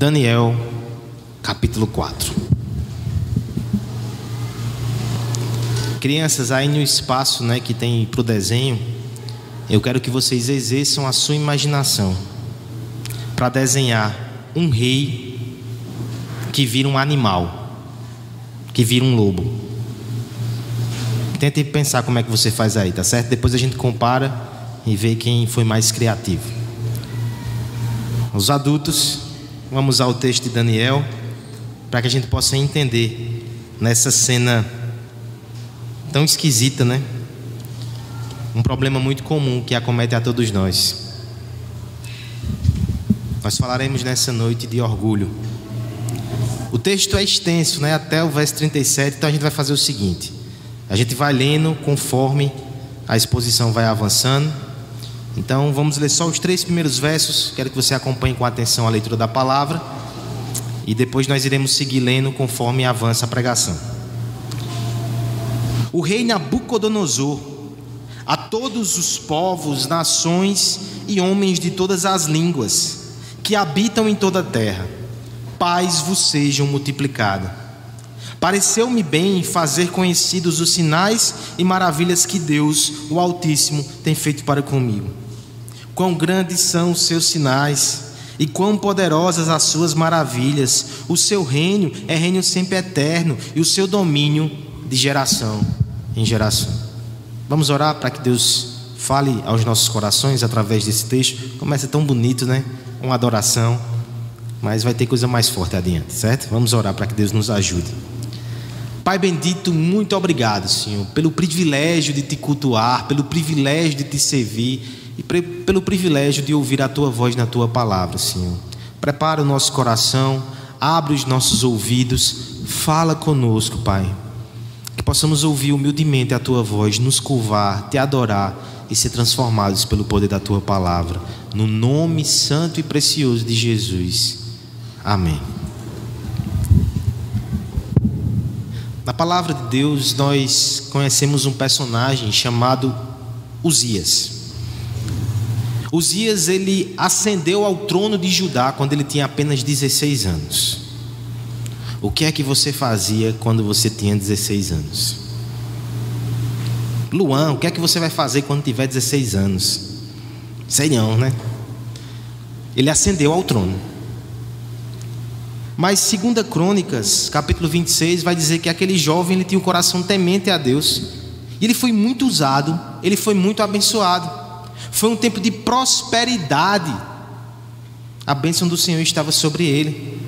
Daniel, capítulo 4. Crianças, aí no espaço né, que tem para o desenho, eu quero que vocês exerçam a sua imaginação para desenhar um rei que vira um animal, que vira um lobo. Tente pensar como é que você faz aí, tá certo? Depois a gente compara e vê quem foi mais criativo. Os adultos, vamos usar o texto de Daniel para que a gente possa entender nessa cena tão esquisita, né? Um problema muito comum que acomete a todos nós. Nós falaremos nessa noite de orgulho. O texto é extenso, né? Até o verso 37, então a gente vai fazer o seguinte: a gente vai lendo conforme a exposição vai avançando. Então vamos ler só os três primeiros versos. Quero que você acompanhe com atenção a leitura da palavra. E depois nós iremos seguir lendo conforme avança a pregação. O rei Nabucodonosor, a todos os povos, nações e homens de todas as línguas, que habitam em toda a terra, paz vos sejam multiplicadas. Pareceu-me bem fazer conhecidos os sinais e maravilhas que Deus, o Altíssimo, tem feito para comigo. Quão grandes são os seus sinais e quão poderosas as suas maravilhas. O seu reino é reino sempre eterno e o seu domínio de geração em geração. Vamos orar para que Deus fale aos nossos corações através desse texto. Começa tão bonito, né? uma adoração, mas vai ter coisa mais forte adiante, certo? Vamos orar para que Deus nos ajude. Pai bendito, muito obrigado, Senhor, pelo privilégio de te cultuar, pelo privilégio de te servir e pelo privilégio de ouvir a tua voz na tua palavra, Senhor. Prepara o nosso coração, abre os nossos ouvidos, fala conosco, Pai. Que possamos ouvir humildemente a tua voz, nos curvar, te adorar e ser transformados pelo poder da tua palavra no nome santo e precioso de Jesus. Amém. Na palavra de Deus, nós conhecemos um personagem chamado Uzias. Uzias ele ascendeu ao trono de Judá quando ele tinha apenas 16 anos. O que é que você fazia quando você tinha 16 anos? Luan, o que é que você vai fazer quando tiver 16 anos? Sei né? Ele ascendeu ao trono. Mas segunda Crônicas, capítulo 26, vai dizer que aquele jovem ele tinha um coração temente a Deus. E ele foi muito usado, ele foi muito abençoado. Foi um tempo de prosperidade. A bênção do Senhor estava sobre ele.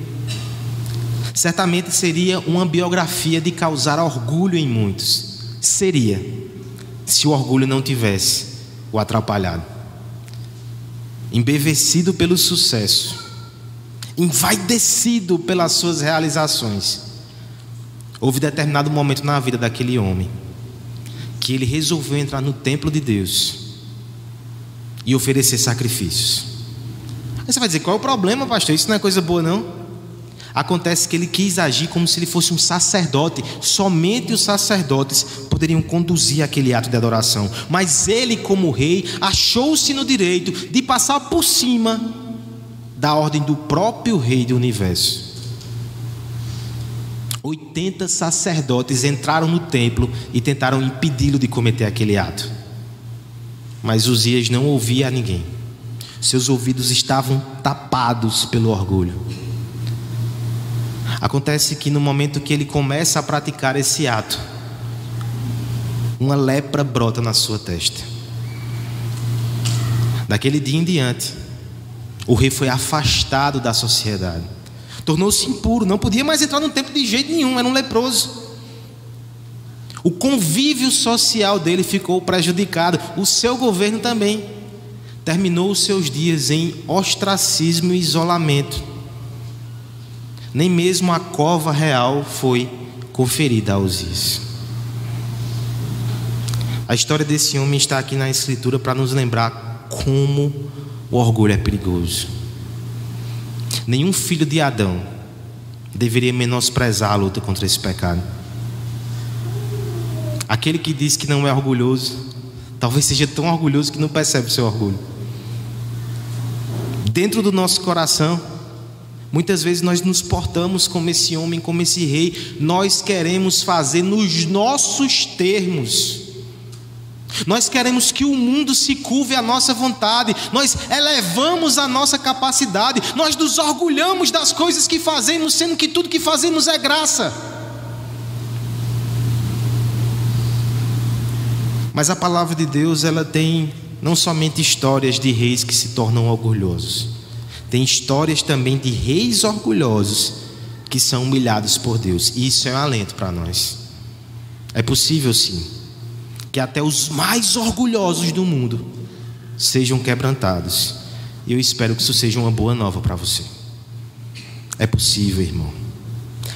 Certamente seria uma biografia de causar orgulho em muitos. Seria, se o orgulho não tivesse o atrapalhado embevecido pelo sucesso, envaidecido pelas suas realizações. Houve determinado momento na vida daquele homem que ele resolveu entrar no templo de Deus e oferecer sacrifícios. Aí você vai dizer: qual é o problema, pastor? Isso não é coisa boa, não? Acontece que ele quis agir como se ele fosse um sacerdote. Somente os sacerdotes poderiam conduzir aquele ato de adoração. Mas ele, como rei, achou-se no direito de passar por cima da ordem do próprio rei do universo. 80 sacerdotes entraram no templo e tentaram impedi-lo de cometer aquele ato. Mas Uzias não ouvia a ninguém. Seus ouvidos estavam tapados pelo orgulho. Acontece que no momento que ele começa a praticar esse ato, uma lepra brota na sua testa. Daquele dia em diante, o rei foi afastado da sociedade, tornou-se impuro, não podia mais entrar no templo de jeito nenhum, era um leproso. O convívio social dele ficou prejudicado, o seu governo também. Terminou os seus dias em ostracismo e isolamento nem mesmo a cova real foi conferida a Uzias. A história desse homem está aqui na Escritura para nos lembrar como o orgulho é perigoso. Nenhum filho de Adão deveria menosprezar a luta contra esse pecado. Aquele que diz que não é orgulhoso, talvez seja tão orgulhoso que não percebe o seu orgulho. Dentro do nosso coração, Muitas vezes nós nos portamos como esse homem, como esse rei, nós queremos fazer nos nossos termos. Nós queremos que o mundo se curve à nossa vontade, nós elevamos a nossa capacidade, nós nos orgulhamos das coisas que fazemos, sendo que tudo que fazemos é graça. Mas a palavra de Deus, ela tem não somente histórias de reis que se tornam orgulhosos, tem histórias também de reis orgulhosos que são humilhados por Deus, e isso é um alento para nós. É possível sim, que até os mais orgulhosos do mundo sejam quebrantados, e eu espero que isso seja uma boa nova para você. É possível, irmão.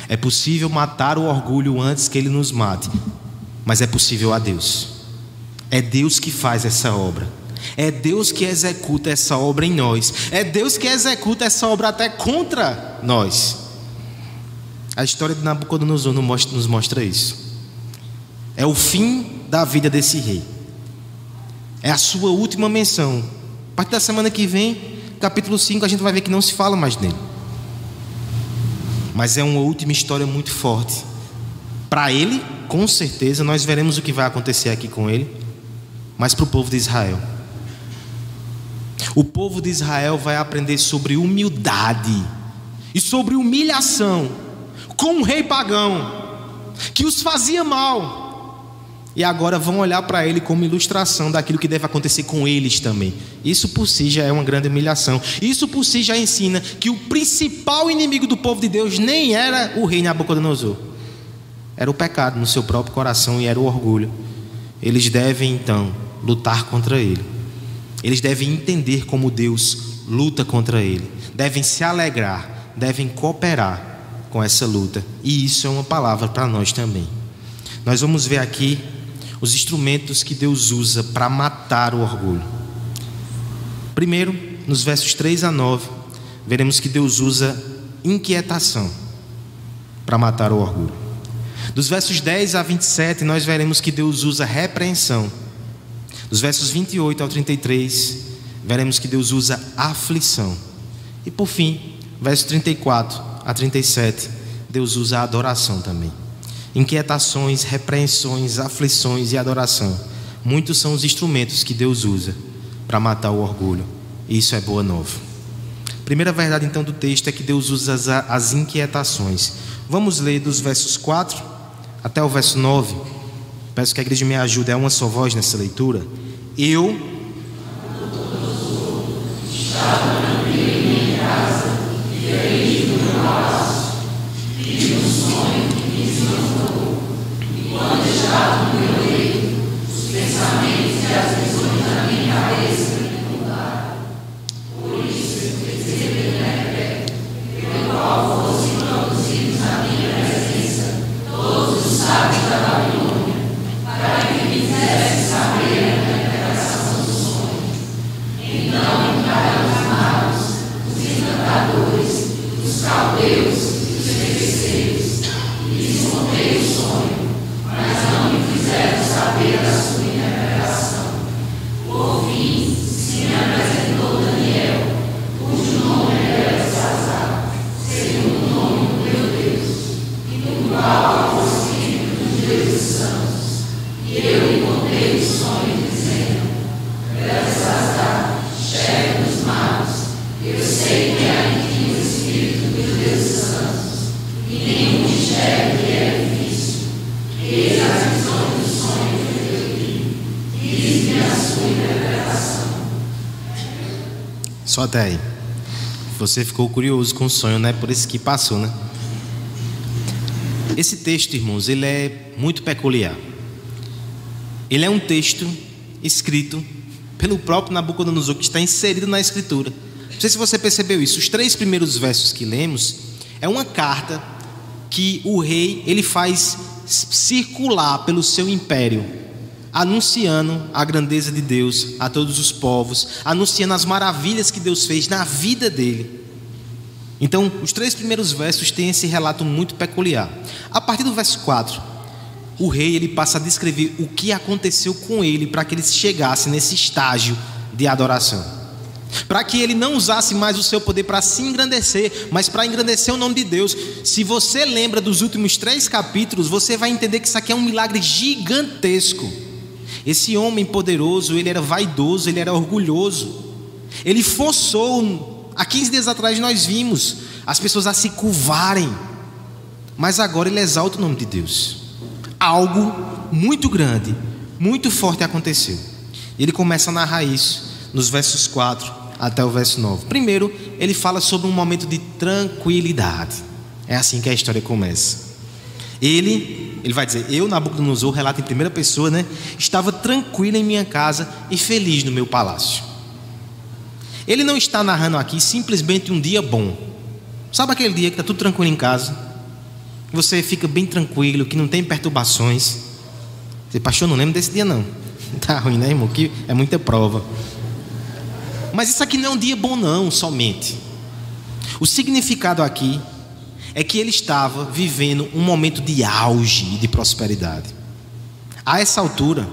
É possível matar o orgulho antes que ele nos mate, mas é possível a Deus. É Deus que faz essa obra. É Deus que executa essa obra em nós. É Deus que executa essa obra até contra nós. A história de Nabucodonosor nos mostra isso. É o fim da vida desse rei. É a sua última menção. A partir da semana que vem, capítulo 5, a gente vai ver que não se fala mais dele. Mas é uma última história muito forte. Para ele, com certeza, nós veremos o que vai acontecer aqui com ele mas para o povo de Israel. O povo de Israel vai aprender sobre humildade e sobre humilhação com um rei pagão que os fazia mal. E agora vão olhar para ele como ilustração daquilo que deve acontecer com eles também. Isso por si já é uma grande humilhação. Isso por si já ensina que o principal inimigo do povo de Deus nem era o rei Nabucodonosor. Era o pecado no seu próprio coração e era o orgulho. Eles devem então lutar contra ele. Eles devem entender como Deus luta contra ele, devem se alegrar, devem cooperar com essa luta. E isso é uma palavra para nós também. Nós vamos ver aqui os instrumentos que Deus usa para matar o orgulho. Primeiro, nos versos 3 a 9, veremos que Deus usa inquietação para matar o orgulho. Dos versos 10 a 27, nós veremos que Deus usa repreensão dos versos 28 ao 33, veremos que Deus usa aflição. E por fim, versos 34 a 37, Deus usa adoração também. Inquietações, repreensões, aflições e adoração. Muitos são os instrumentos que Deus usa para matar o orgulho. E isso é boa nova. Primeira verdade então do texto é que Deus usa as, as inquietações. Vamos ler dos versos 4 até o verso 9. Peço que a igreja me ajude, é uma só voz nessa leitura. Eu. Só até aí. Você ficou curioso com o sonho, né? Por isso que passou, né? Esse texto, irmãos, ele é muito peculiar. Ele é um texto escrito pelo próprio Nabucodonosor, que está inserido na Escritura. Não sei se você percebeu isso. Os três primeiros versos que lemos é uma carta que o rei ele faz circular pelo seu império anunciando a grandeza de Deus a todos os povos, anunciando as maravilhas que Deus fez na vida dele. Então, os três primeiros versos têm esse relato muito peculiar. A partir do verso 4, o rei ele passa a descrever o que aconteceu com ele para que ele chegasse nesse estágio de adoração. para que ele não usasse mais o seu poder para se engrandecer, mas para engrandecer o nome de Deus. Se você lembra dos últimos três capítulos, você vai entender que isso aqui é um milagre gigantesco. Esse homem poderoso, ele era vaidoso, ele era orgulhoso. Ele forçou, há 15 dias atrás nós vimos, as pessoas a se curvarem. Mas agora ele exalta o nome de Deus. Algo muito grande, muito forte aconteceu. Ele começa a narrar isso nos versos 4 até o verso 9. Primeiro, ele fala sobre um momento de tranquilidade. É assim que a história começa. Ele, ele vai dizer: Eu, Nabucodonosor, relato em primeira pessoa, né? Estava tranquilo em minha casa e feliz no meu palácio. Ele não está narrando aqui simplesmente um dia bom. Sabe aquele dia que está tudo tranquilo em casa? Você fica bem tranquilo, que não tem perturbações. Você, pastor, não lembro desse dia não. Tá ruim, né, irmão? Que é muita prova. Mas isso aqui não é um dia bom, não, somente. O significado aqui é que ele estava vivendo um momento de auge e de prosperidade. A essa altura,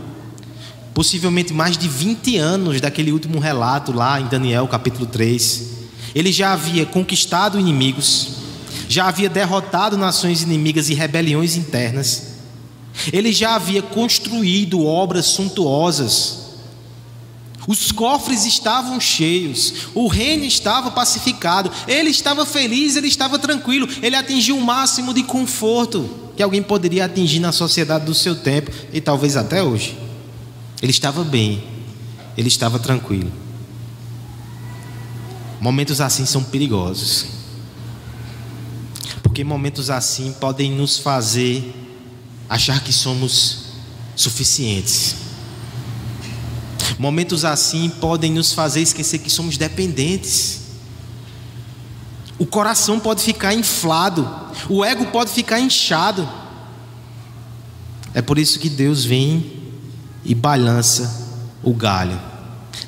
possivelmente mais de 20 anos daquele último relato lá em Daniel capítulo 3, ele já havia conquistado inimigos, já havia derrotado nações inimigas e rebeliões internas, ele já havia construído obras suntuosas, os cofres estavam cheios, o reino estava pacificado, ele estava feliz, ele estava tranquilo, ele atingiu o máximo de conforto que alguém poderia atingir na sociedade do seu tempo e talvez até hoje. Ele estava bem, ele estava tranquilo. Momentos assim são perigosos, porque momentos assim podem nos fazer achar que somos suficientes Momentos assim podem nos fazer esquecer que somos dependentes. O coração pode ficar inflado, o ego pode ficar inchado. É por isso que Deus vem e balança o galho.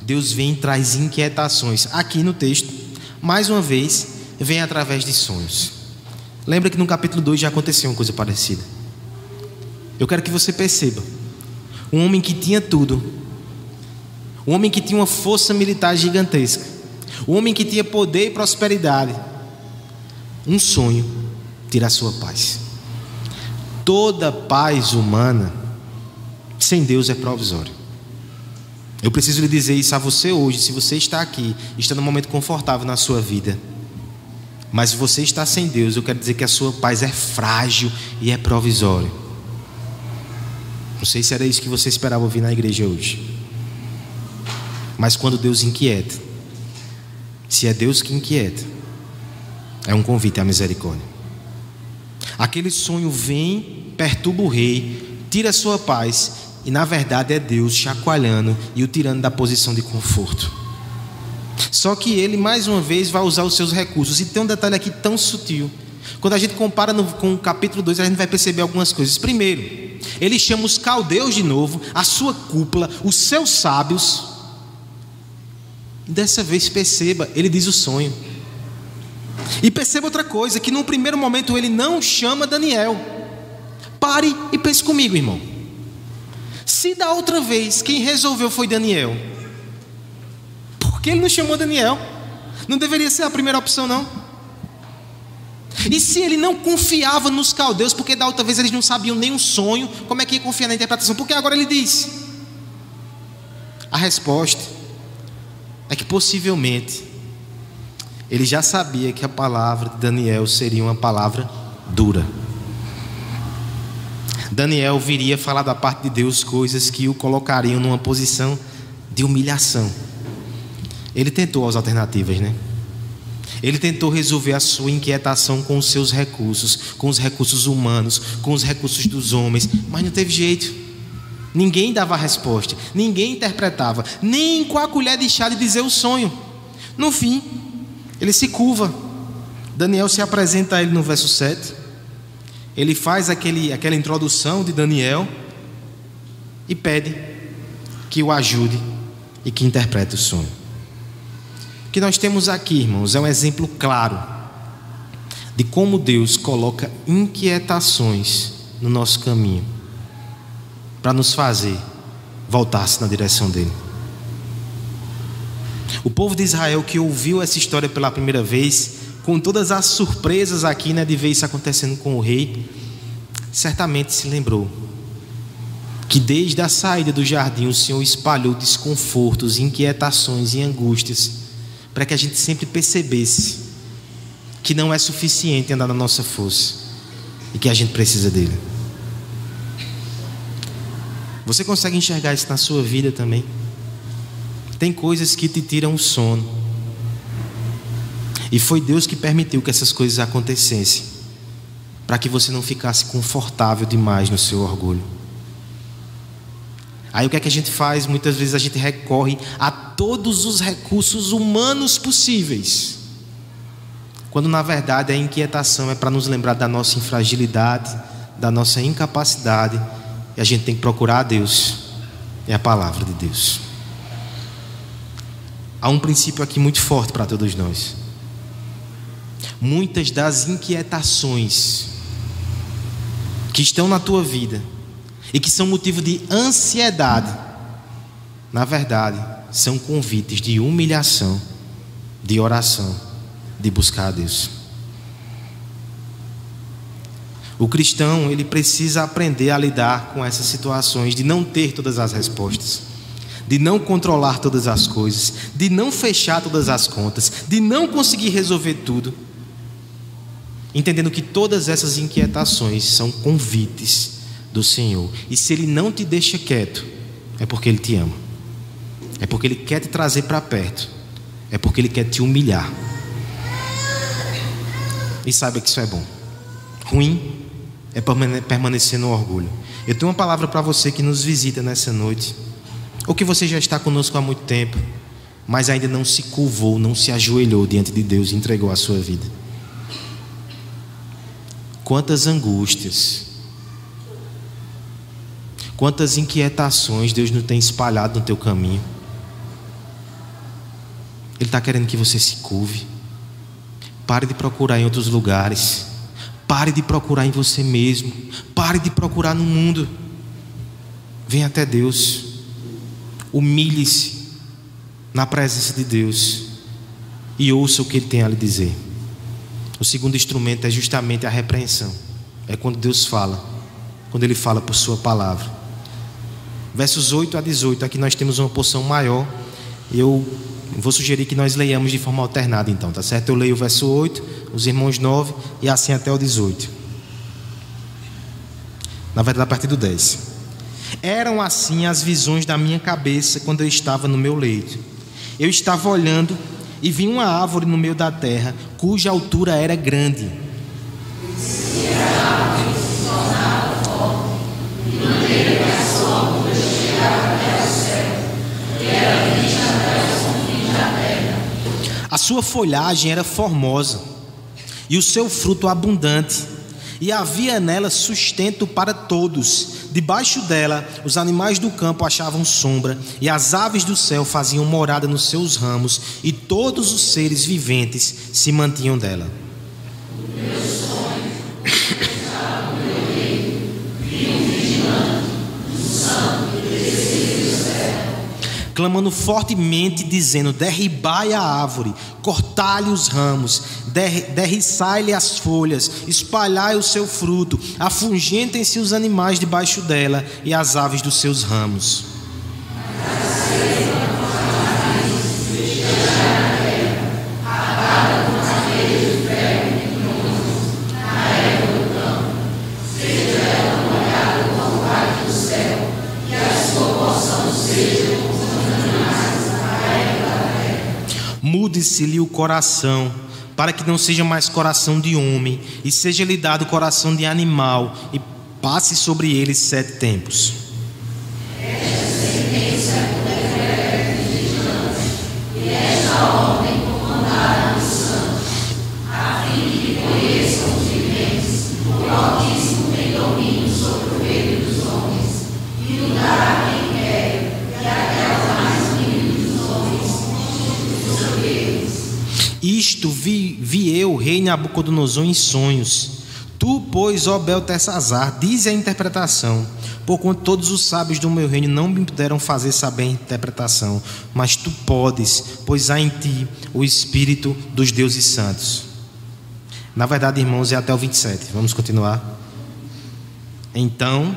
Deus vem e traz inquietações. Aqui no texto, mais uma vez, vem através de sonhos. Lembra que no capítulo 2 já aconteceu uma coisa parecida. Eu quero que você perceba. Um homem que tinha tudo, um homem que tinha uma força militar gigantesca. Um homem que tinha poder e prosperidade. Um sonho tira a sua paz. Toda paz humana sem Deus é provisória. Eu preciso lhe dizer isso a você hoje, se você está aqui, está num momento confortável na sua vida. Mas se você está sem Deus, eu quero dizer que a sua paz é frágil e é provisória. Não sei se era isso que você esperava ouvir na igreja hoje. Mas quando Deus inquieta, se é Deus que inquieta, é um convite à misericórdia. Aquele sonho vem, perturba o rei, tira a sua paz, e na verdade é Deus chacoalhando e o tirando da posição de conforto. Só que ele, mais uma vez, vai usar os seus recursos. E tem um detalhe aqui tão sutil. Quando a gente compara no, com o capítulo 2, a gente vai perceber algumas coisas. Primeiro, ele chama os caldeus de novo, a sua cúpula, os seus sábios, Dessa vez perceba, ele diz o sonho. E perceba outra coisa, que no primeiro momento ele não chama Daniel. Pare e pense comigo, irmão. Se da outra vez quem resolveu foi Daniel, por que ele não chamou Daniel? Não deveria ser a primeira opção, não? E se ele não confiava nos caldeus, porque da outra vez eles não sabiam nem o sonho, como é que ia confiar na interpretação? Porque agora ele diz. A resposta é que possivelmente ele já sabia que a palavra de Daniel seria uma palavra dura. Daniel viria falar da parte de Deus coisas que o colocariam numa posição de humilhação. Ele tentou as alternativas, né? Ele tentou resolver a sua inquietação com os seus recursos, com os recursos humanos, com os recursos dos homens, mas não teve jeito. Ninguém dava resposta, ninguém interpretava, nem com a colher de chá de dizer o sonho. No fim, ele se curva. Daniel se apresenta a ele no verso 7. Ele faz aquele, aquela introdução de Daniel e pede que o ajude e que interprete o sonho. O que nós temos aqui, irmãos, é um exemplo claro de como Deus coloca inquietações no nosso caminho para nos fazer voltar-se na direção dele. O povo de Israel que ouviu essa história pela primeira vez, com todas as surpresas aqui, né, de ver isso acontecendo com o rei, certamente se lembrou que desde a saída do jardim o Senhor espalhou desconfortos, inquietações e angústias, para que a gente sempre percebesse que não é suficiente andar na nossa força e que a gente precisa dele. Você consegue enxergar isso na sua vida também? Tem coisas que te tiram o sono. E foi Deus que permitiu que essas coisas acontecessem, para que você não ficasse confortável demais no seu orgulho. Aí o que é que a gente faz? Muitas vezes a gente recorre a todos os recursos humanos possíveis. Quando na verdade a inquietação é para nos lembrar da nossa infragilidade, da nossa incapacidade, e a gente tem que procurar a Deus, é a palavra de Deus. Há um princípio aqui muito forte para todos nós. Muitas das inquietações que estão na tua vida e que são motivo de ansiedade, na verdade, são convites de humilhação, de oração, de buscar a Deus. O cristão, ele precisa aprender a lidar com essas situações de não ter todas as respostas de não controlar todas as coisas, de não fechar todas as contas, de não conseguir resolver tudo, entendendo que todas essas inquietações são convites do Senhor. E se Ele não te deixa quieto, é porque Ele te ama, é porque Ele quer te trazer para perto, é porque Ele quer te humilhar. E saiba que isso é bom. Ruim é permanecer no orgulho. Eu tenho uma palavra para você que nos visita nessa noite. Ou que você já está conosco há muito tempo, mas ainda não se curvou, não se ajoelhou diante de Deus e entregou a sua vida. Quantas angústias, quantas inquietações Deus não tem espalhado no teu caminho. Ele está querendo que você se curve. Pare de procurar em outros lugares. Pare de procurar em você mesmo. Pare de procurar no mundo. Venha até Deus. Humilhe-se na presença de Deus e ouça o que Ele tem a lhe dizer. O segundo instrumento é justamente a repreensão. É quando Deus fala, quando Ele fala por Sua palavra. Versos 8 a 18, aqui nós temos uma porção maior. Eu vou sugerir que nós leiamos de forma alternada, então, tá certo? Eu leio o verso 8, os irmãos 9 e assim até o 18. Na verdade, a partir do 10. Eram assim as visões da minha cabeça quando eu estava no meu leito. Eu estava olhando e vi uma árvore no meio da terra, cuja altura era grande. A sua folhagem era formosa e o seu fruto abundante, e havia nela sustento para todos Debaixo dela, os animais do campo achavam sombra, e as aves do céu faziam morada nos seus ramos, e todos os seres viventes se mantinham dela. Clamando fortemente, dizendo: Derribai a árvore, cortai-lhe os ramos, derriçai-lhe as folhas, espalhai o seu fruto, afungentem-se os animais debaixo dela e as aves dos seus ramos. Mude-se-lhe o coração, para que não seja mais coração de homem, e seja-lhe dado coração de animal, e passe sobre ele sete tempos. Isto vi, vi eu, rei Nabucodonosor, em sonhos. Tu, pois, ó Beltesazar, dize a interpretação, porquanto todos os sábios do meu reino não me puderam fazer saber a interpretação, mas tu podes, pois há em ti o Espírito dos deuses santos. Na verdade, irmãos, é até o 27. Vamos continuar. Então.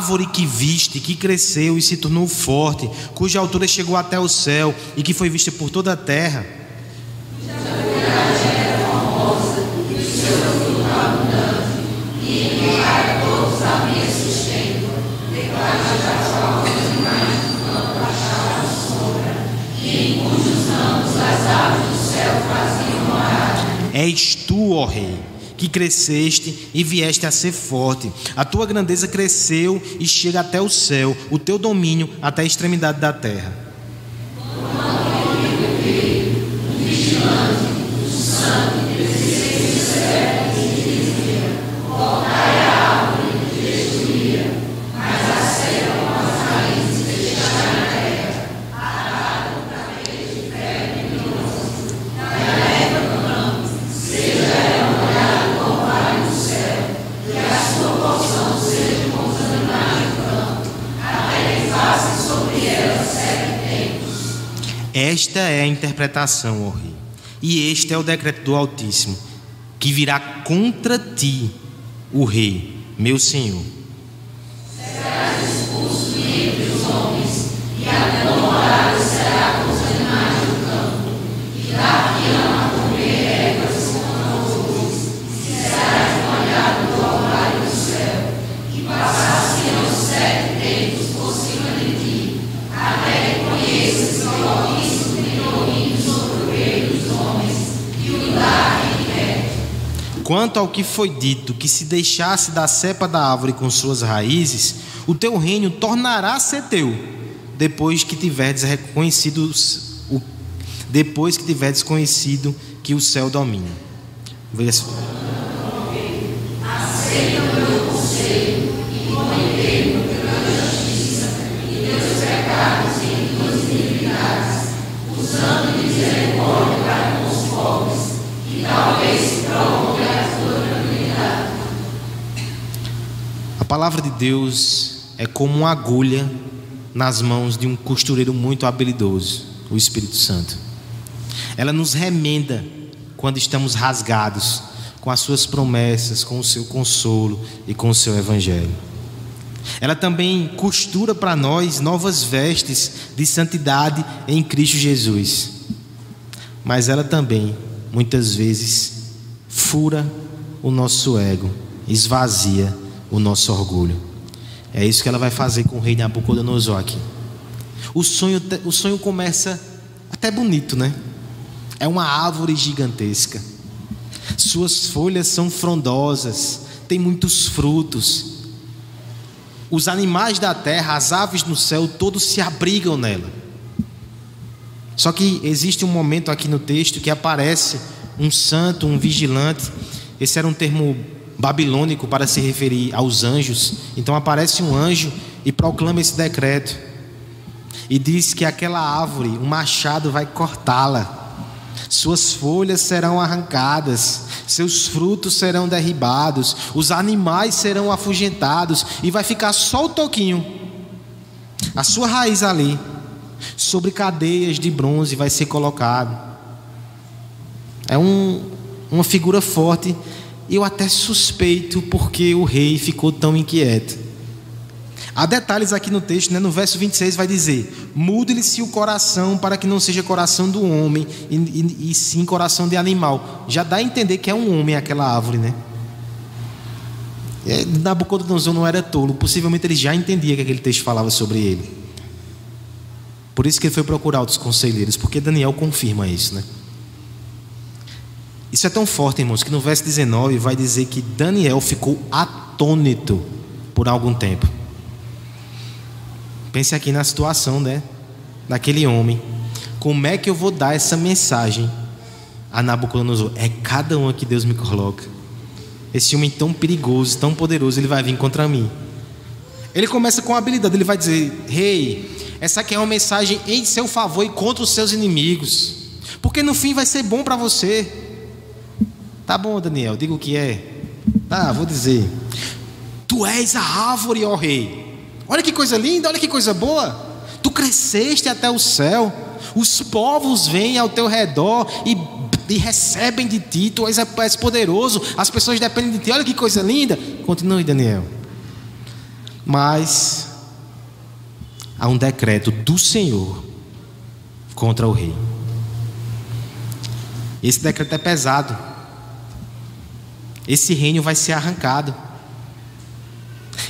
Árvore que viste, que cresceu e se tornou forte, cuja altura chegou até o céu e que foi vista por toda a terra. És tu, ó Rei que cresceste e vieste a ser forte. A tua grandeza cresceu e chega até o céu, o teu domínio até a extremidade da terra. Esta é a interpretação, ó rei. E este é o decreto do Altíssimo, que virá contra ti, o rei, meu senhor Quanto ao que foi dito, que se deixasse da cepa da árvore com suas raízes, o teu reino tornará a ser teu, depois que tiverdes reconhecido o, depois que tiverdes conhecido que o céu domina. Usando prolongue palavra de Deus é como uma agulha nas mãos de um costureiro muito habilidoso, o Espírito Santo. Ela nos remenda quando estamos rasgados com as suas promessas, com o seu consolo e com o seu evangelho. Ela também costura para nós novas vestes de santidade em Cristo Jesus. Mas ela também, muitas vezes, fura o nosso ego, esvazia o nosso orgulho. É isso que ela vai fazer com o rei Nabucodonosor aqui. O sonho, o sonho começa até bonito, né? É uma árvore gigantesca. Suas folhas são frondosas, tem muitos frutos. Os animais da terra, as aves no céu, todos se abrigam nela. Só que existe um momento aqui no texto que aparece um santo, um vigilante. Esse era um termo babilônico para se referir aos anjos. Então aparece um anjo e proclama esse decreto. E diz que aquela árvore, um machado vai cortá-la. Suas folhas serão arrancadas, seus frutos serão derribados, os animais serão afugentados e vai ficar só o toquinho. A sua raiz ali, sobre cadeias de bronze, vai ser colocado. É um, uma figura forte eu até suspeito porque o rei ficou tão inquieto. Há detalhes aqui no texto, né? no verso 26 vai dizer: Mude-lhe-se o coração para que não seja coração do homem, e, e, e, sim coração de animal. Já dá a entender que é um homem aquela árvore, né? É, Nabucodonosor não era tolo, possivelmente ele já entendia que aquele texto falava sobre ele. Por isso que ele foi procurar outros conselheiros, porque Daniel confirma isso, né? Isso é tão forte, irmãos, que no verso 19 vai dizer que Daniel ficou atônito por algum tempo. Pense aqui na situação, né? Daquele homem. Como é que eu vou dar essa mensagem a Nabucodonosor? É cada uma que Deus me coloca. Esse homem tão perigoso, tão poderoso, ele vai vir contra mim. Ele começa com a habilidade, ele vai dizer: Rei, hey, essa aqui é uma mensagem em seu favor e contra os seus inimigos. Porque no fim vai ser bom para você. Tá bom, Daniel, diga o que é. Tá, vou dizer. Tu és a árvore, ó rei. Olha que coisa linda, olha que coisa boa. Tu cresceste até o céu. Os povos vêm ao teu redor e, e recebem de ti. Tu és, és poderoso. As pessoas dependem de ti. Olha que coisa linda. Continue, Daniel. Mas há um decreto do Senhor contra o rei. Esse decreto é pesado. Esse reino vai ser arrancado.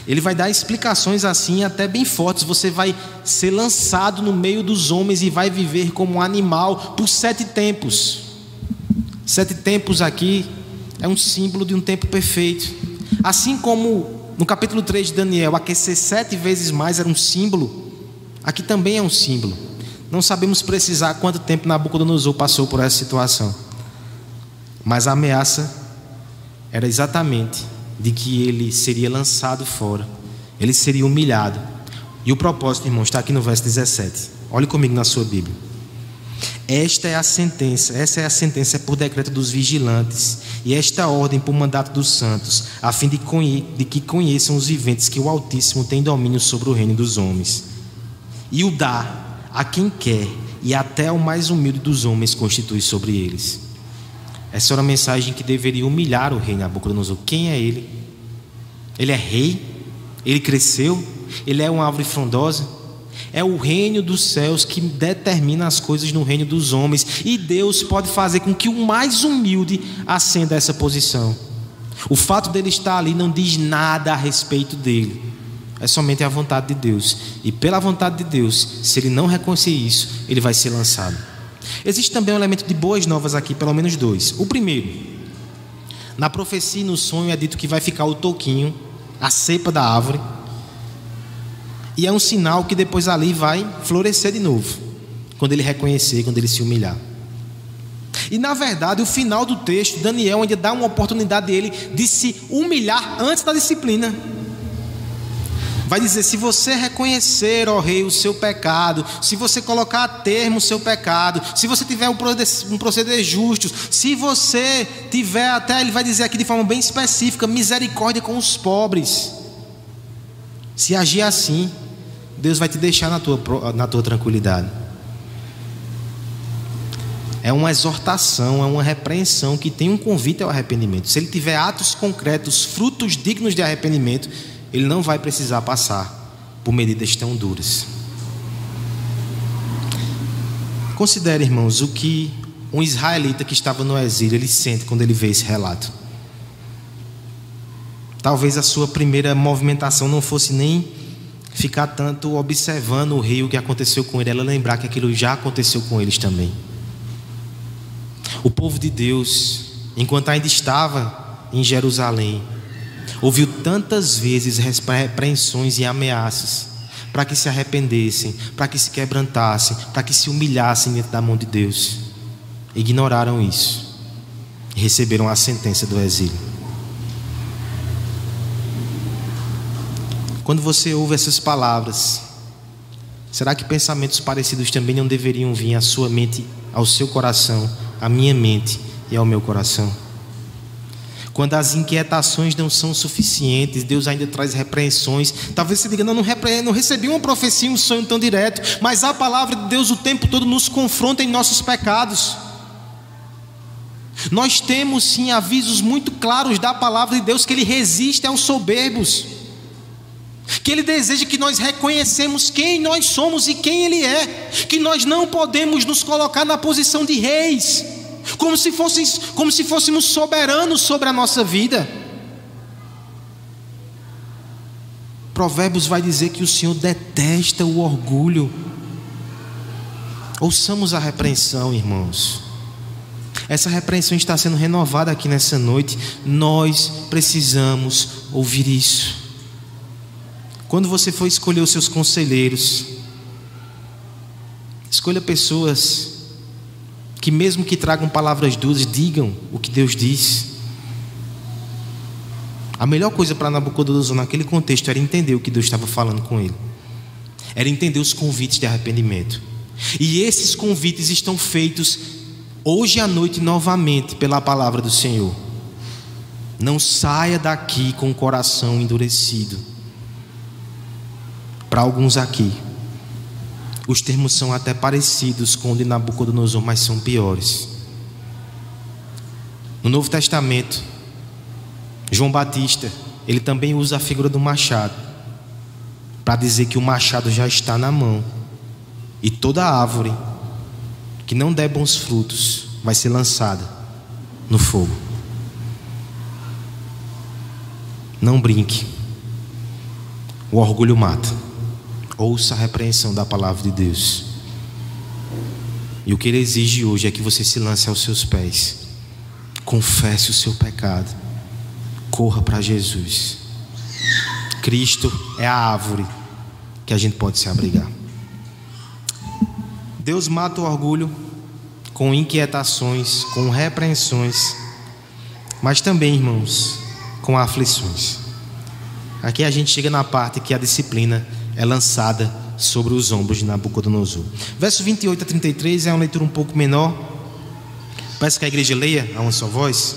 Ele vai dar explicações assim, até bem fortes. Você vai ser lançado no meio dos homens e vai viver como um animal por sete tempos. Sete tempos aqui é um símbolo de um tempo perfeito. Assim como no capítulo 3 de Daniel, aquecer sete vezes mais era um símbolo, aqui também é um símbolo. Não sabemos precisar quanto tempo Nabucodonosor passou por essa situação. Mas a ameaça era exatamente de que ele seria lançado fora, ele seria humilhado. E o propósito, irmão, está aqui no verso 17. Olhe comigo na sua Bíblia. Esta é a sentença, essa é a sentença por decreto dos vigilantes, e esta ordem por mandato dos santos, a fim de, de que conheçam os viventes que o Altíssimo tem domínio sobre o reino dos homens. E o dá a quem quer, e até o mais humilde dos homens constitui sobre eles. Essa era a mensagem que deveria humilhar o rei Nabucodonosor. Quem é ele? Ele é rei? Ele cresceu? Ele é uma árvore frondosa? É o reino dos céus que determina as coisas no reino dos homens. E Deus pode fazer com que o mais humilde ascenda a essa posição. O fato dele estar ali não diz nada a respeito dele. É somente a vontade de Deus. E pela vontade de Deus, se ele não reconhecer isso, ele vai ser lançado. Existe também um elemento de boas novas aqui, pelo menos dois. O primeiro, na profecia e no sonho é dito que vai ficar o toquinho, a cepa da árvore, e é um sinal que depois ali vai florescer de novo, quando ele reconhecer, quando ele se humilhar. E na verdade, o final do texto, Daniel ainda dá uma oportunidade dele de se humilhar antes da disciplina. Vai dizer: se você reconhecer, ó rei, o seu pecado, se você colocar a termo o seu pecado, se você tiver um proceder, justo, se você tiver, até ele vai dizer aqui de forma bem específica, misericórdia com os pobres. Se agir assim, Deus vai te deixar na tua, na tua tranquilidade. É uma exortação, é uma repreensão que tem um convite ao arrependimento. Se ele tiver atos concretos, frutos dignos de arrependimento, ele não vai precisar passar por medidas tão duras. Considere, irmãos, o que um israelita que estava no exílio ele sente quando ele vê esse relato. Talvez a sua primeira movimentação não fosse nem ficar tanto observando o rei o que aconteceu com ele, ela lembrar que aquilo já aconteceu com eles também. O povo de Deus, enquanto ainda estava em Jerusalém, ouviu tantas vezes repreensões e ameaças para que se arrependessem, para que se quebrantassem, para que se humilhassem diante da mão de Deus. Ignoraram isso e receberam a sentença do exílio. Quando você ouve essas palavras, será que pensamentos parecidos também não deveriam vir à sua mente, ao seu coração, à minha mente e ao meu coração? Quando as inquietações não são suficientes, Deus ainda traz repreensões. Talvez você diga: não, não, não recebi uma profecia, um sonho tão direto, mas a palavra de Deus o tempo todo nos confronta em nossos pecados. Nós temos sim avisos muito claros da palavra de Deus que ele resiste aos soberbos. Que ele deseja que nós reconhecemos quem nós somos e quem ele é, que nós não podemos nos colocar na posição de reis como se, fossem, como se fôssemos soberanos sobre a nossa vida. Provérbios vai dizer que o Senhor detesta o orgulho. Ouçamos a repreensão, irmãos. Essa repreensão está sendo renovada aqui nessa noite. Nós precisamos ouvir isso. Quando você for escolher os seus conselheiros, escolha pessoas que, mesmo que tragam palavras duras, digam o que Deus diz. A melhor coisa para Nabucodonosor naquele contexto era entender o que Deus estava falando com ele, era entender os convites de arrependimento. E esses convites estão feitos hoje à noite novamente pela palavra do Senhor. Não saia daqui com o coração endurecido. Para alguns aqui, os termos são até parecidos com o de Nabucodonosor, mas são piores. No Novo Testamento, João Batista, ele também usa a figura do machado para dizer que o machado já está na mão e toda árvore que não der bons frutos vai ser lançada no fogo. Não brinque. O orgulho mata. Ouça a repreensão da palavra de Deus. E o que ele exige hoje é que você se lance aos seus pés. Confesse o seu pecado. Corra para Jesus. Cristo é a árvore que a gente pode se abrigar. Deus mata o orgulho com inquietações, com repreensões, mas também, irmãos, com aflições. Aqui a gente chega na parte que a disciplina é lançada sobre os ombros de Nabucodonosor. Verso 28 a 33 é uma leitura um pouco menor. Peço que a igreja leia a uma só voz.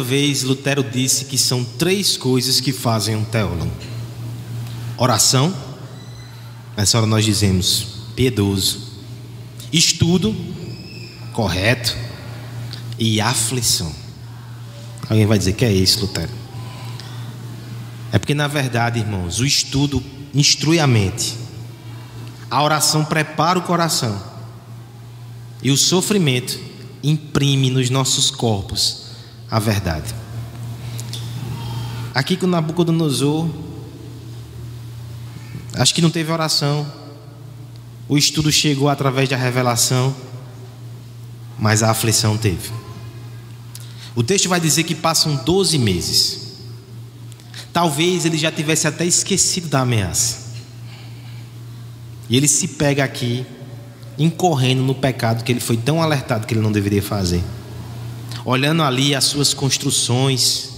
Certa vez Lutero disse que são três coisas que fazem um teólogo: oração, nessa hora nós dizemos piedoso, estudo, correto, e aflição. Alguém vai dizer que é isso, Lutero? É porque, na verdade, irmãos, o estudo instrui a mente, a oração prepara o coração, e o sofrimento imprime nos nossos corpos a verdade. Aqui com Nabucodonosor, acho que não teve oração, o estudo chegou através da revelação, mas a aflição teve. O texto vai dizer que passam 12 meses. Talvez ele já tivesse até esquecido da ameaça. E ele se pega aqui, incorrendo no pecado que ele foi tão alertado que ele não deveria fazer olhando ali as suas construções,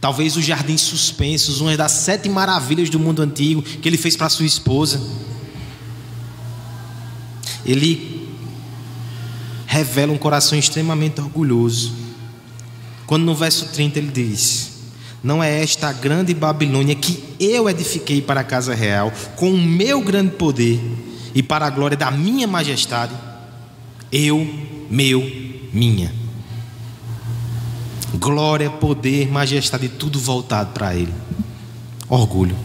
talvez os jardins suspensos, uma das sete maravilhas do mundo antigo que ele fez para sua esposa. Ele revela um coração extremamente orgulhoso. Quando no verso 30 ele diz: Não é esta grande Babilônia que eu edifiquei para a casa real, com o meu grande poder e para a glória da minha majestade? Eu, meu, minha glória, poder, majestade, tudo voltado para Ele. Orgulho.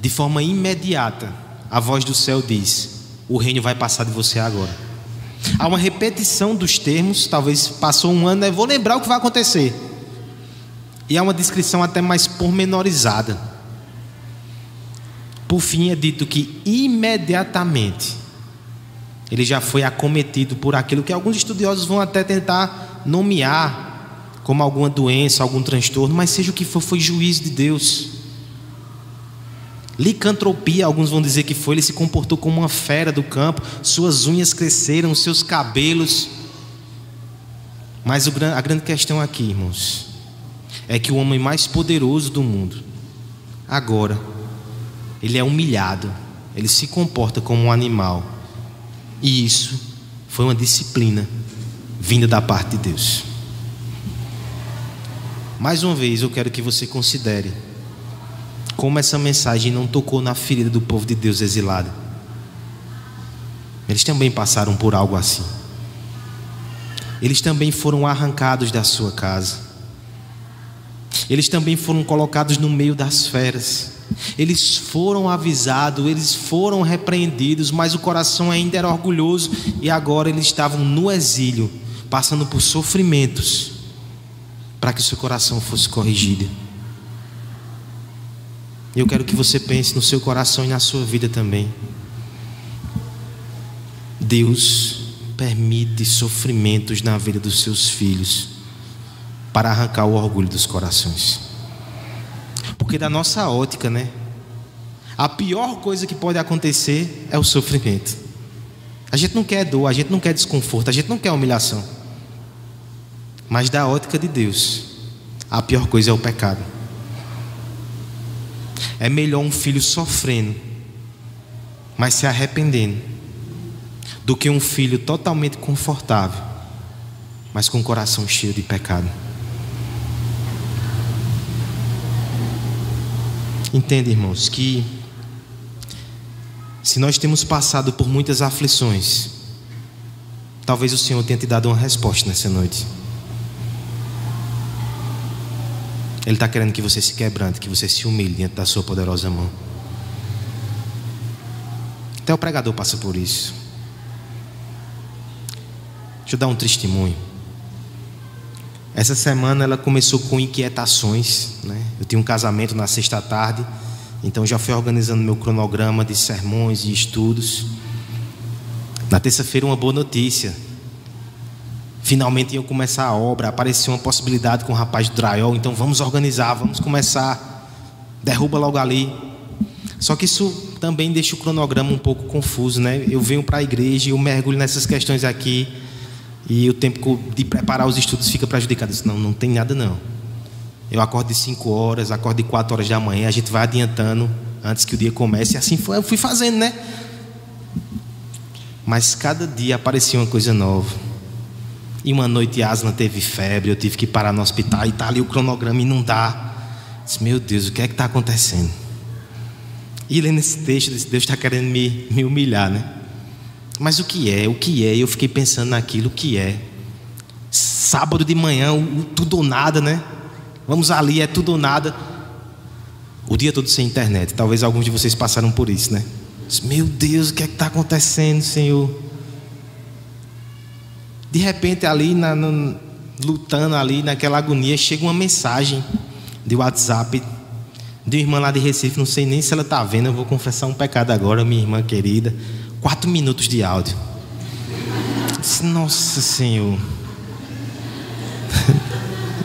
De forma imediata, a voz do céu diz: O reino vai passar de você agora. Há uma repetição dos termos, talvez passou um ano, eu vou lembrar o que vai acontecer. E é uma descrição até mais pormenorizada. Por fim, é dito que imediatamente ele já foi acometido por aquilo que alguns estudiosos vão até tentar nomear como alguma doença, algum transtorno, mas seja o que for, foi juízo de Deus. Licantropia, alguns vão dizer que foi, ele se comportou como uma fera do campo, suas unhas cresceram, seus cabelos. Mas a grande questão aqui, irmãos, é que o homem mais poderoso do mundo, agora, ele é humilhado, ele se comporta como um animal. E isso foi uma disciplina vinda da parte de Deus. Mais uma vez, eu quero que você considere como essa mensagem não tocou na ferida do povo de Deus exilado. Eles também passaram por algo assim. Eles também foram arrancados da sua casa. Eles também foram colocados no meio das feras. Eles foram avisados, eles foram repreendidos, mas o coração ainda era orgulhoso e agora eles estavam no exílio, passando por sofrimentos para que seu coração fosse corrigido. Eu quero que você pense no seu coração e na sua vida também. Deus permite sofrimentos na vida dos seus filhos para arrancar o orgulho dos corações. Porque da nossa ótica, né? A pior coisa que pode acontecer é o sofrimento. A gente não quer dor, a gente não quer desconforto, a gente não quer humilhação. Mas da ótica de Deus, a pior coisa é o pecado. É melhor um filho sofrendo, mas se arrependendo, do que um filho totalmente confortável, mas com o coração cheio de pecado. Entende, irmãos, que se nós temos passado por muitas aflições, talvez o Senhor tenha te dado uma resposta nessa noite. Ele está querendo que você se quebrante, que você se humilhe diante da sua poderosa mão. Até o pregador passa por isso. Deixa eu dar um testemunho. Essa semana ela começou com inquietações. Né? Eu tinha um casamento na sexta tarde, então já fui organizando meu cronograma de sermões e estudos. Na terça-feira, uma boa notícia. Finalmente iam começar a obra, apareceu uma possibilidade com o rapaz do drywall, então vamos organizar, vamos começar. Derruba logo ali. Só que isso também deixa o cronograma um pouco confuso, né? Eu venho para a igreja e eu mergulho nessas questões aqui e o tempo de preparar os estudos fica prejudicado. Não, não tem nada não. Eu acordo de 5 horas, acordo de 4 horas da manhã, a gente vai adiantando antes que o dia comece, e assim foi, eu fui fazendo, né? Mas cada dia aparecia uma coisa nova. E uma noite Asna teve febre, eu tive que parar no hospital e está ali o cronograma e não dá. Disse, meu Deus, o que é que está acontecendo? E lendo esse texto, disse, Deus está querendo me, me humilhar, né? Mas o que é? O que é? Eu fiquei pensando naquilo, o que é? Sábado de manhã, o, tudo ou nada, né? Vamos ali, é tudo ou nada. O dia todo sem internet. Talvez alguns de vocês passaram por isso, né? Meu Deus, o que é que está acontecendo, Senhor? De repente, ali, na, no, lutando ali, naquela agonia, chega uma mensagem de WhatsApp de uma irmã lá de Recife, não sei nem se ela está vendo, eu vou confessar um pecado agora, minha irmã querida. Quatro minutos de áudio. Nossa Senhor.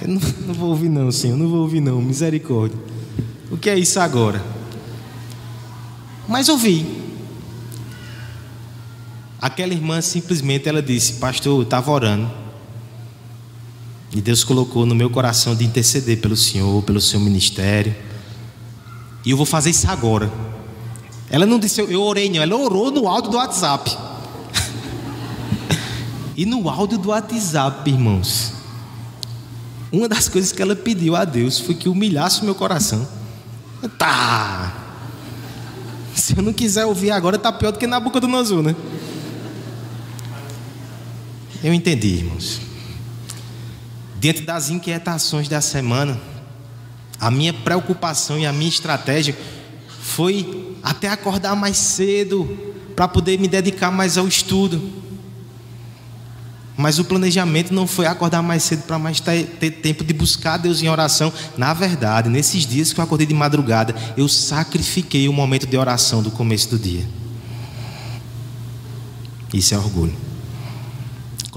Eu não, não vou ouvir não, Senhor, não vou ouvir não, misericórdia. O que é isso agora? Mas ouvi. Aquela irmã simplesmente ela disse: Pastor, eu estava orando. E Deus colocou no meu coração de interceder pelo Senhor, pelo seu ministério. E eu vou fazer isso agora. Ela não disse, eu orei, não. Ela orou no áudio do WhatsApp. e no áudio do WhatsApp, irmãos, uma das coisas que ela pediu a Deus foi que humilhasse o meu coração. Tá. Se eu não quiser ouvir agora, tá pior do que na boca do Nozu, né? Eu entendi, irmãos. Diante das inquietações da semana, a minha preocupação e a minha estratégia foi até acordar mais cedo para poder me dedicar mais ao estudo. Mas o planejamento não foi acordar mais cedo para mais ter, tempo de buscar Deus em oração. Na verdade, nesses dias que eu acordei de madrugada, eu sacrifiquei o momento de oração do começo do dia. Isso é orgulho.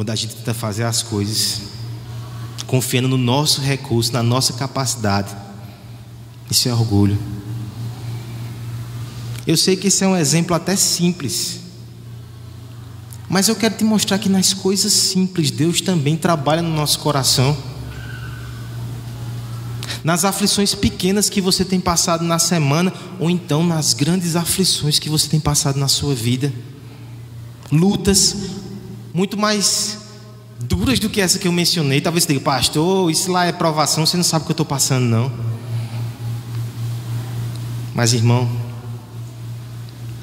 Quando a gente tenta fazer as coisas confiando no nosso recurso, na nossa capacidade, isso é orgulho. Eu sei que esse é um exemplo até simples. Mas eu quero te mostrar que nas coisas simples Deus também trabalha no nosso coração. Nas aflições pequenas que você tem passado na semana, ou então nas grandes aflições que você tem passado na sua vida. Lutas muito mais duras do que essa que eu mencionei. Talvez você diga, pastor, isso lá é provação, você não sabe o que eu estou passando, não. Mas, irmão,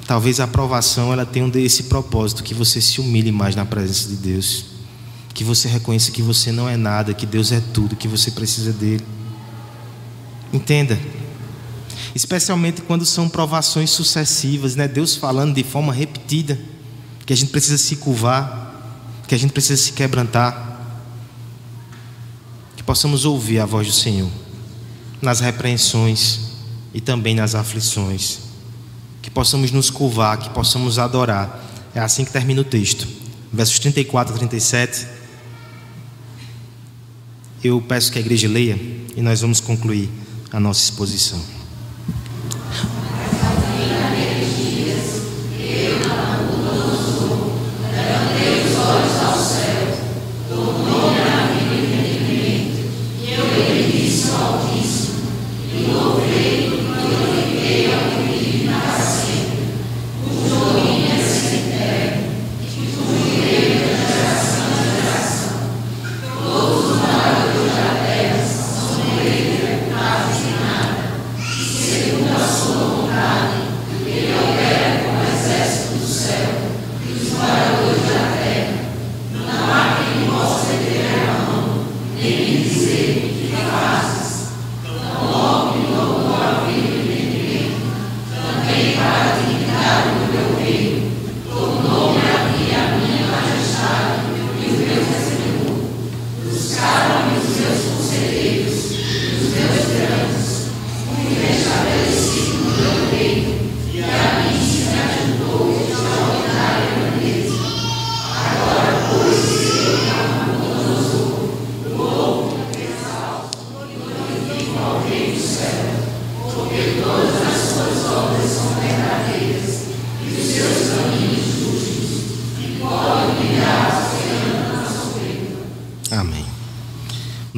Talvez a aprovação ela tenha esse propósito que você se humilhe mais na presença de Deus, que você reconheça que você não é nada, que Deus é tudo, que você precisa dele. Entenda. Especialmente quando são provações sucessivas, né? Deus falando de forma repetida, que a gente precisa se curvar, que a gente precisa se quebrantar, que possamos ouvir a voz do Senhor nas repreensões e também nas aflições que possamos nos curvar, que possamos adorar. É assim que termina o texto. Versos 34 a 37. Eu peço que a igreja leia e nós vamos concluir a nossa exposição.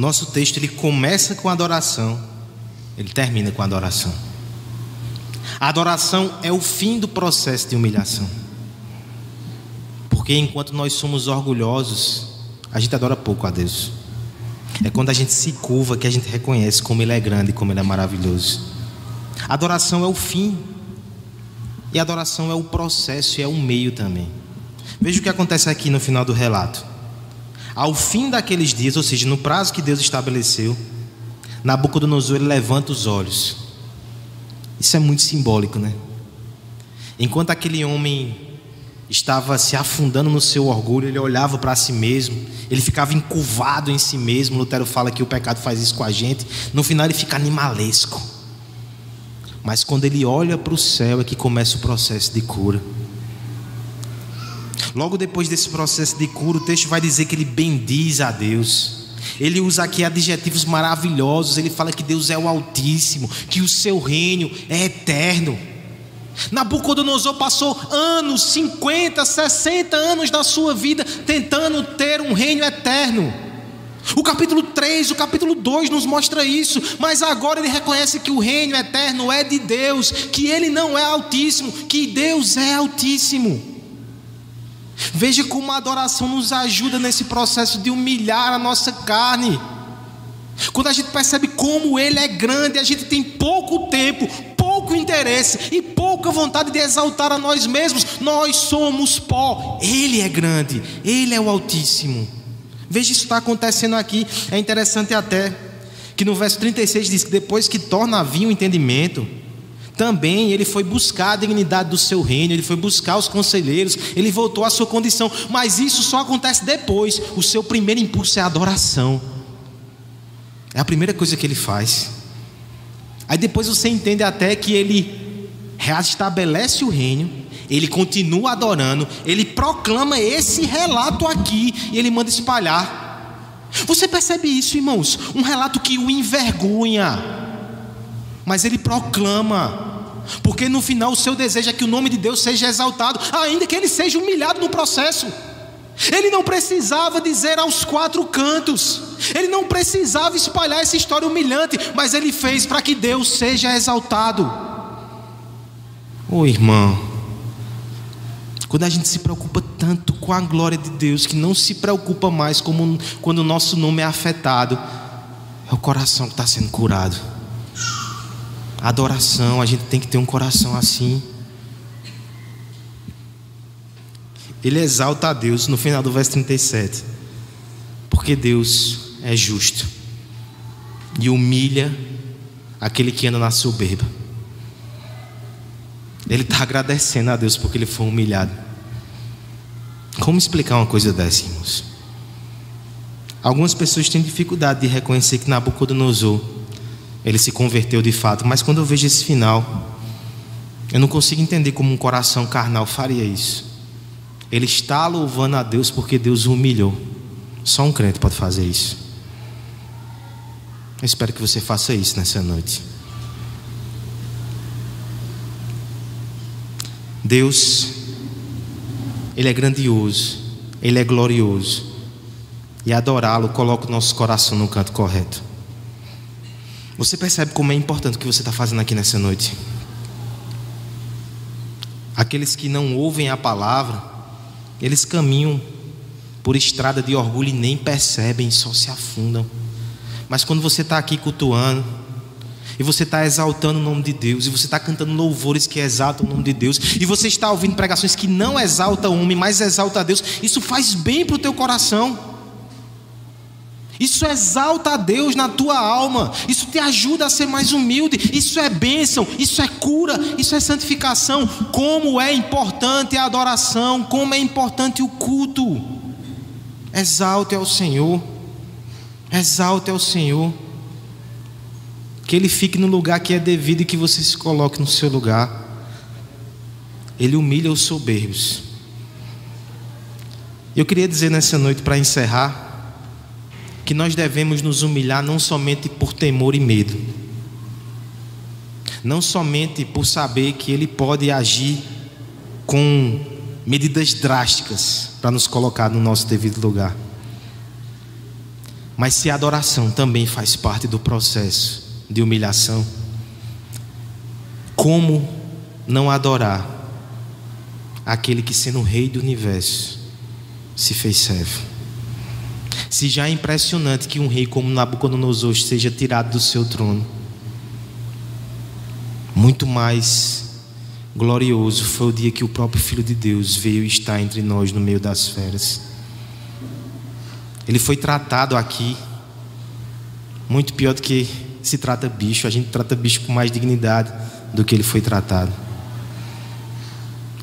Nosso texto ele começa com adoração, ele termina com adoração. A adoração é o fim do processo de humilhação. Porque enquanto nós somos orgulhosos, a gente adora pouco a Deus. É quando a gente se curva que a gente reconhece como Ele é grande, como Ele é maravilhoso. Adoração é o fim. E adoração é o processo e é o meio também. Veja o que acontece aqui no final do relato. Ao fim daqueles dias, ou seja, no prazo que Deus estabeleceu, Nabucodonosor ele levanta os olhos. Isso é muito simbólico, né? Enquanto aquele homem estava se afundando no seu orgulho, ele olhava para si mesmo, ele ficava encurvado em si mesmo. Lutero fala que o pecado faz isso com a gente. No final ele fica animalesco. Mas quando ele olha para o céu é que começa o processo de cura. Logo depois desse processo de cura, o texto vai dizer que ele bendiz a Deus. Ele usa aqui adjetivos maravilhosos. Ele fala que Deus é o Altíssimo, que o seu reino é eterno. Nabucodonosor passou anos, 50, 60 anos da sua vida tentando ter um reino eterno. O capítulo 3, o capítulo 2 nos mostra isso, mas agora ele reconhece que o reino eterno é de Deus, que ele não é altíssimo, que Deus é altíssimo. Veja como a adoração nos ajuda nesse processo de humilhar a nossa carne. Quando a gente percebe como Ele é grande, a gente tem pouco tempo, pouco interesse e pouca vontade de exaltar a nós mesmos. Nós somos pó, Ele é grande, Ele é o Altíssimo. Veja isso está acontecendo aqui. É interessante até que no verso 36 diz que depois que torna a vir o entendimento, também ele foi buscar a dignidade do seu reino, ele foi buscar os conselheiros, ele voltou à sua condição, mas isso só acontece depois. O seu primeiro impulso é adoração, é a primeira coisa que ele faz. Aí depois você entende até que ele reestabelece o reino, ele continua adorando, ele proclama esse relato aqui e ele manda espalhar. Você percebe isso, irmãos? Um relato que o envergonha, mas ele proclama, porque no final o seu desejo é que o nome de Deus seja exaltado, ainda que ele seja humilhado no processo. Ele não precisava dizer aos quatro cantos, ele não precisava espalhar essa história humilhante, mas ele fez para que Deus seja exaltado. Ô oh, irmão, quando a gente se preocupa tanto com a glória de Deus, que não se preocupa mais como quando o nosso nome é afetado, é o coração que está sendo curado. Adoração, a gente tem que ter um coração assim. Ele exalta a Deus no final do verso 37, porque Deus é justo e humilha aquele que anda na soberba. Ele está agradecendo a Deus porque ele foi humilhado. Como explicar uma coisa dessa, irmãos? Algumas pessoas têm dificuldade de reconhecer que Nabucodonosor ele se converteu de fato, mas quando eu vejo esse final, eu não consigo entender como um coração carnal faria isso. Ele está louvando a Deus porque Deus o humilhou. Só um crente pode fazer isso. Eu espero que você faça isso nessa noite. Deus, Ele é grandioso, Ele é glorioso. E adorá-lo coloca o nosso coração no canto correto. Você percebe como é importante o que você está fazendo aqui nessa noite? Aqueles que não ouvem a palavra, eles caminham por estrada de orgulho e nem percebem, só se afundam. Mas quando você está aqui cultuando, e você está exaltando o nome de Deus, e você está cantando louvores que exaltam o nome de Deus, e você está ouvindo pregações que não exaltam o homem, mas exalta a Deus, isso faz bem para o teu coração. Isso exalta a Deus na tua alma, isso te ajuda a ser mais humilde, isso é bênção, isso é cura, isso é santificação. Como é importante a adoração, como é importante o culto. Exalte ao Senhor, exalte ao Senhor. Que Ele fique no lugar que é devido e que você se coloque no seu lugar. Ele humilha os soberbos. Eu queria dizer nessa noite, para encerrar, que nós devemos nos humilhar não somente por temor e medo, não somente por saber que Ele pode agir com medidas drásticas para nos colocar no nosso devido lugar, mas se a adoração também faz parte do processo de humilhação. Como não adorar aquele que, sendo o rei do universo, se fez servo? Se já é impressionante que um rei como Nabucodonosor seja tirado do seu trono, muito mais glorioso foi o dia que o próprio Filho de Deus veio estar entre nós no meio das feras. Ele foi tratado aqui muito pior do que se trata bicho, a gente trata bicho com mais dignidade do que ele foi tratado.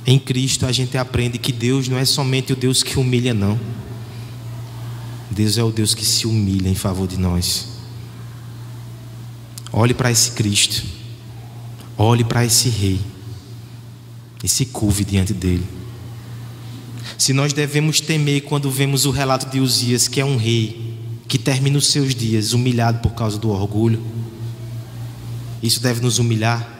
Em Cristo a gente aprende que Deus não é somente o Deus que humilha, não. Deus é o Deus que se humilha em favor de nós. Olhe para esse Cristo, olhe para esse Rei e se curve diante dele. Se nós devemos temer quando vemos o relato de Uzias, que é um rei que termina os seus dias humilhado por causa do orgulho. Isso deve nos humilhar.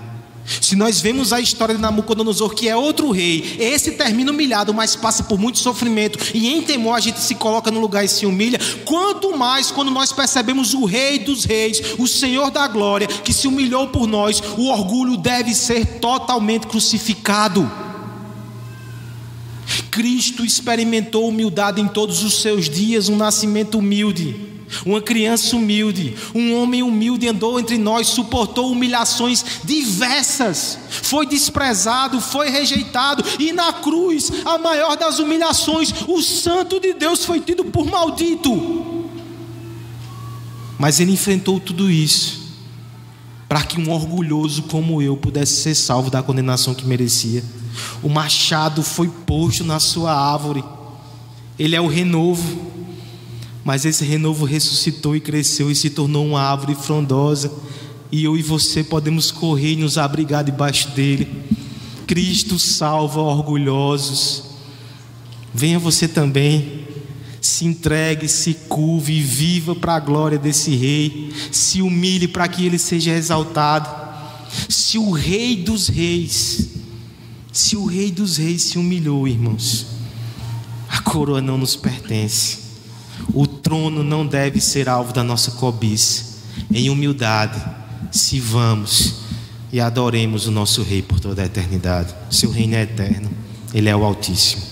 Se nós vemos a história de Nabucodonosor, que é outro rei, esse termina humilhado, mas passa por muito sofrimento, e em temor a gente se coloca no lugar e se humilha. Quanto mais quando nós percebemos o Rei dos Reis, o Senhor da Glória, que se humilhou por nós, o orgulho deve ser totalmente crucificado. Cristo experimentou humildade em todos os seus dias, um nascimento humilde. Uma criança humilde, um homem humilde andou entre nós, suportou humilhações diversas, foi desprezado, foi rejeitado, e na cruz, a maior das humilhações, o Santo de Deus foi tido por maldito. Mas ele enfrentou tudo isso, para que um orgulhoso como eu pudesse ser salvo da condenação que merecia. O machado foi posto na sua árvore, ele é o renovo, mas esse renovo ressuscitou e cresceu e se tornou uma árvore frondosa, e eu e você podemos correr e nos abrigar debaixo dele. Cristo salva orgulhosos. Venha você também se entregue, se curve e viva para a glória desse rei, se humilhe para que ele seja exaltado. Se o rei dos reis, se o rei dos reis se humilhou, irmãos, a coroa não nos pertence. O trono não deve ser alvo da nossa cobiça. Em humildade, se vamos e adoremos o nosso rei por toda a eternidade. Seu reino é eterno. Ele é o Altíssimo.